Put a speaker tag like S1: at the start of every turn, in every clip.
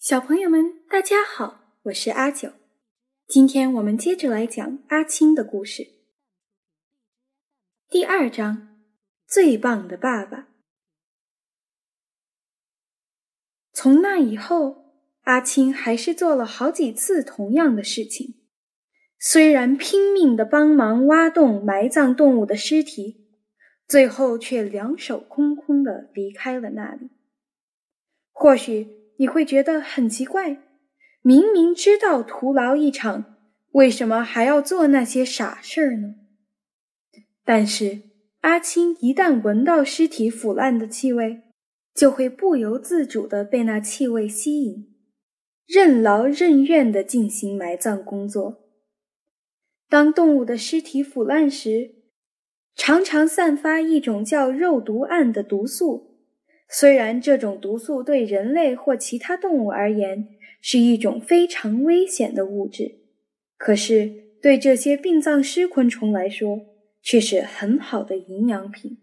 S1: 小朋友们，大家好，我是阿九。今天我们接着来讲阿青的故事。第二章，最棒的爸爸。从那以后，阿青还是做了好几次同样的事情。虽然拼命的帮忙挖洞埋葬动物的尸体，最后却两手空空的离开了那里。或许你会觉得很奇怪，明明知道徒劳一场，为什么还要做那些傻事儿呢？但是阿青一旦闻到尸体腐烂的气味，就会不由自主的被那气味吸引，任劳任怨的进行埋葬工作。当动物的尸体腐烂时，常常散发一种叫肉毒胺的毒素。虽然这种毒素对人类或其他动物而言是一种非常危险的物质，可是对这些殡葬尸昆虫来说却是很好的营养品。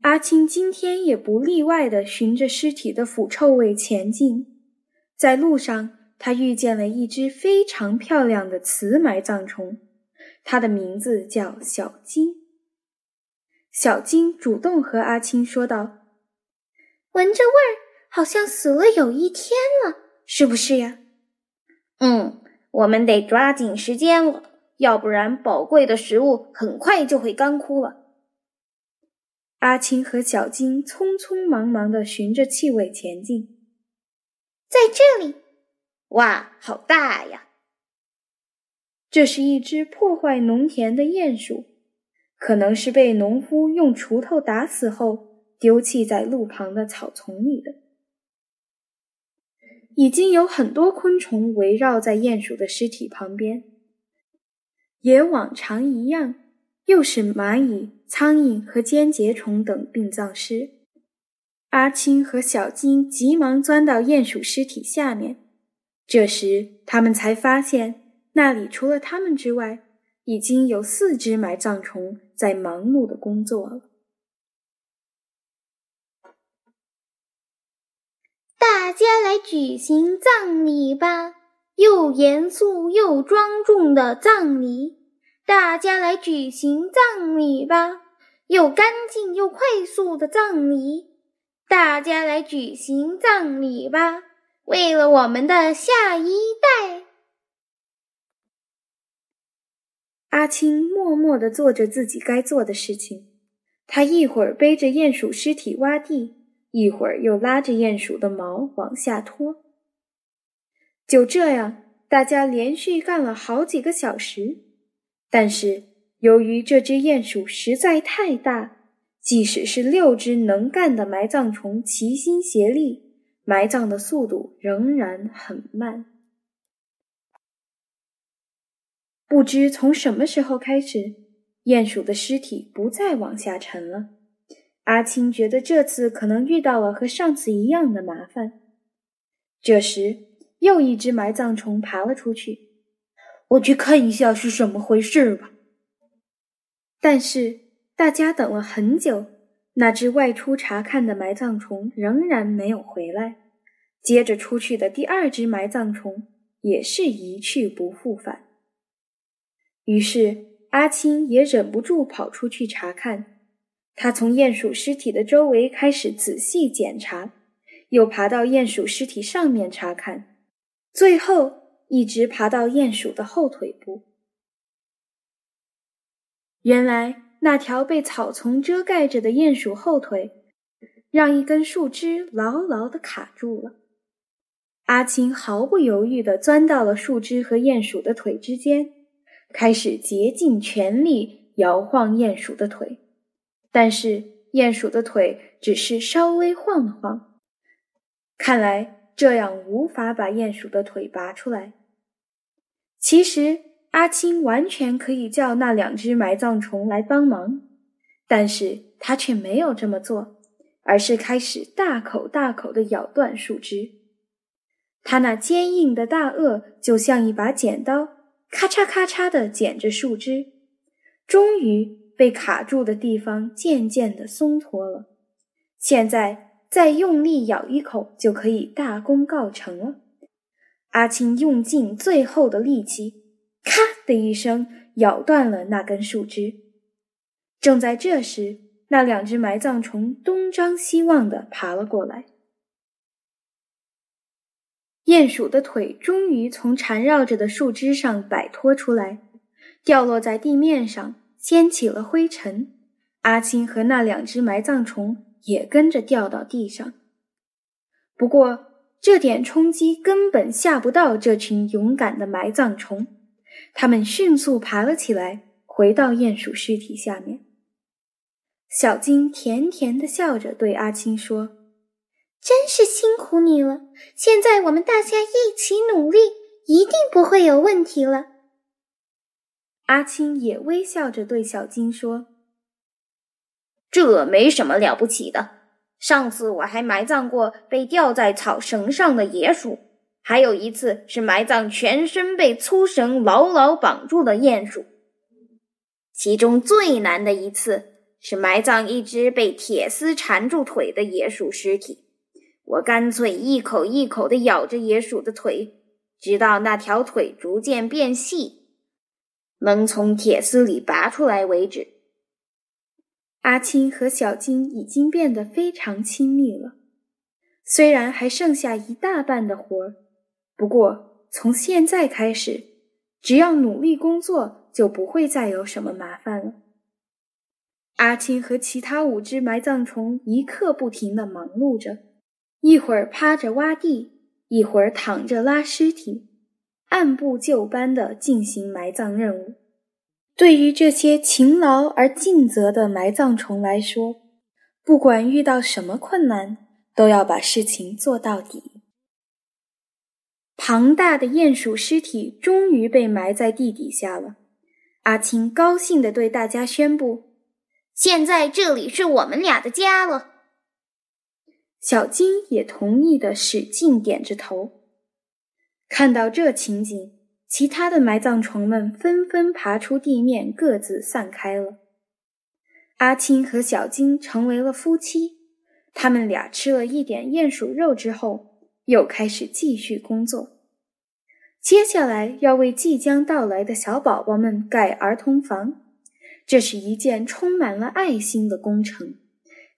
S1: 阿青今天也不例外的循着尸体的腐臭味前进，在路上。他遇见了一只非常漂亮的雌埋葬虫，它的名字叫小金。小金主动和阿青说道：“
S2: 闻着味儿，好像死了有一天了，是不是呀？”“
S3: 嗯，我们得抓紧时间了，要不然宝贵的食物很快就会干枯了。”
S1: 阿青和小金匆匆忙忙地循着气味前进，
S2: 在这里。
S3: 哇，好大呀！
S1: 这是一只破坏农田的鼹鼠，可能是被农夫用锄头打死后丢弃在路旁的草丛里的。已经有很多昆虫围绕在鼹鼠的尸体旁边，也往常一样，又是蚂蚁、苍蝇和尖节虫等殡葬师。阿青和小金急忙钻到鼹鼠尸体下面。这时，他们才发现，那里除了他们之外，已经有四只埋葬虫在忙碌的工作了。
S2: 大家来举行葬礼吧，又严肃又庄重的葬礼。大家来举行葬礼吧，又干净又快速的葬礼。大家来举行葬礼吧。为了我们的下一代，
S1: 阿青默默地做着自己该做的事情。他一会儿背着鼹鼠尸体挖地，一会儿又拉着鼹鼠的毛往下拖。就这样，大家连续干了好几个小时。但是，由于这只鼹鼠实在太大，即使是六只能干的埋葬虫齐心协力。埋葬的速度仍然很慢。不知从什么时候开始，鼹鼠的尸体不再往下沉了。阿青觉得这次可能遇到了和上次一样的麻烦。这时，又一只埋葬虫爬了出去。
S4: 我去看一下是什么回事吧。
S1: 但是大家等了很久。那只外出查看的埋葬虫仍然没有回来，接着出去的第二只埋葬虫也是一去不复返。于是阿青也忍不住跑出去查看，他从鼹鼠尸体的周围开始仔细检查，又爬到鼹鼠尸体上面查看，最后一直爬到鼹鼠的后腿部。原来。那条被草丛遮盖着的鼹鼠后腿，让一根树枝牢牢地卡住了。阿青毫不犹豫地钻到了树枝和鼹鼠的腿之间，开始竭尽全力摇晃鼹鼠的腿。但是鼹鼠的腿只是稍微晃了晃，看来这样无法把鼹鼠的腿拔出来。其实。阿青完全可以叫那两只埋葬虫来帮忙，但是他却没有这么做，而是开始大口大口地咬断树枝。他那坚硬的大颚就像一把剪刀，咔嚓咔嚓地剪着树枝，终于被卡住的地方渐渐地松脱了。现在再用力咬一口就可以大功告成了。阿青用尽最后的力气，咔的一声咬断了那根树枝。正在这时，那两只埋葬虫东张西望地爬了过来。鼹鼠的腿终于从缠绕着的树枝上摆脱出来，掉落在地面上，掀起了灰尘。阿青和那两只埋葬虫也跟着掉到地上。不过，这点冲击根本吓不到这群勇敢的埋葬虫，它们迅速爬了起来，回到鼹鼠尸体下面。小金甜甜的笑着对阿青说。
S2: 真是辛苦你了！现在我们大家一起努力，一定不会有问题了。
S1: 阿青也微笑着对小金说：“
S3: 这没什么了不起的。上次我还埋葬过被吊在草绳上的野鼠，还有一次是埋葬全身被粗绳牢牢绑住的鼹鼠。其中最难的一次是埋葬一只被铁丝缠住腿的野鼠尸体。”我干脆一口一口地咬着野鼠的腿，直到那条腿逐渐变细，能从铁丝里拔出来为止。
S1: 阿青和小金已经变得非常亲密了，虽然还剩下一大半的活儿，不过从现在开始，只要努力工作，就不会再有什么麻烦了。阿青和其他五只埋葬虫一刻不停地忙碌着。一会儿趴着挖地，一会儿躺着拉尸体，按部就班地进行埋葬任务。对于这些勤劳而尽责的埋葬虫来说，不管遇到什么困难，都要把事情做到底。庞大的鼹鼠尸体终于被埋在地底下了。阿青高兴地对大家宣布：“
S3: 现在这里是我们俩的家了。”
S1: 小金也同意的，使劲点着头。看到这情景，其他的埋葬虫们纷纷爬出地面，各自散开了。阿青和小金成为了夫妻。他们俩吃了一点鼹鼠肉之后，又开始继续工作。接下来要为即将到来的小宝宝们盖儿童房，这是一件充满了爱心的工程。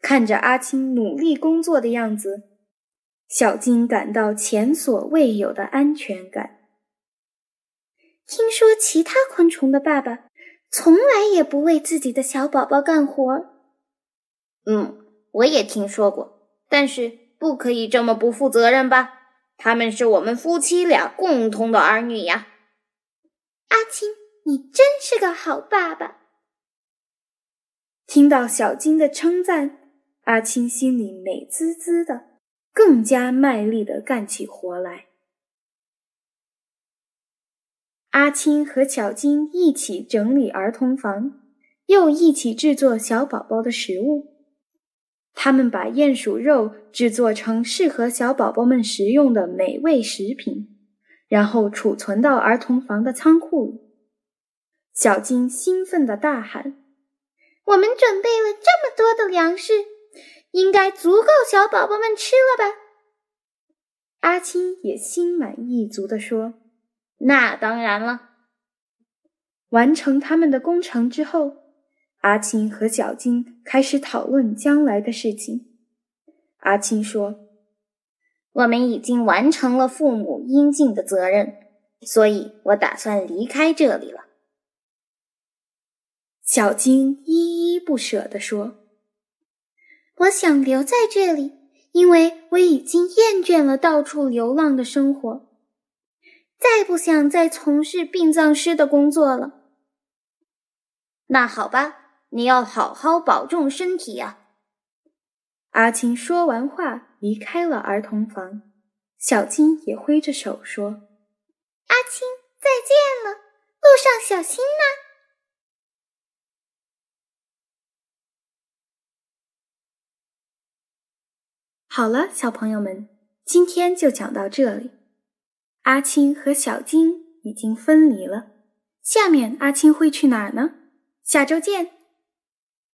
S1: 看着阿青努力工作的样子，小金感到前所未有的安全感。
S2: 听说其他昆虫的爸爸从来也不为自己的小宝宝干活。
S3: 嗯，我也听说过，但是不可以这么不负责任吧？他们是我们夫妻俩共同的儿女呀。
S2: 阿青，你真是个好爸爸。
S1: 听到小金的称赞。阿青心里美滋滋的，更加卖力的干起活来。阿青和小金一起整理儿童房，又一起制作小宝宝的食物。他们把鼹鼠肉制作成适合小宝宝们食用的美味食品，然后储存到儿童房的仓库里。小金兴奋的大喊：“
S2: 我们准备了这么多的粮食！”应该足够小宝宝们吃了吧？
S1: 阿青也心满意足地说：“
S3: 那当然了。”
S1: 完成他们的工程之后，阿青和小金开始讨论将来的事情。阿青说：“
S3: 我们已经完成了父母应尽的责任，所以我打算离开这里了。”
S1: 小金依依不舍地说。
S2: 我想留在这里，因为我已经厌倦了到处流浪的生活，再不想再从事殡葬师的工作了。
S3: 那好吧，你要好好保重身体呀。
S1: 阿青说完话，离开了儿童房。小金也挥着手说：“
S2: 阿青，再见了，路上小心呐。”
S1: 好了，小朋友们，今天就讲到这里。阿青和小金已经分离了，下面阿青会去哪儿呢？下周见。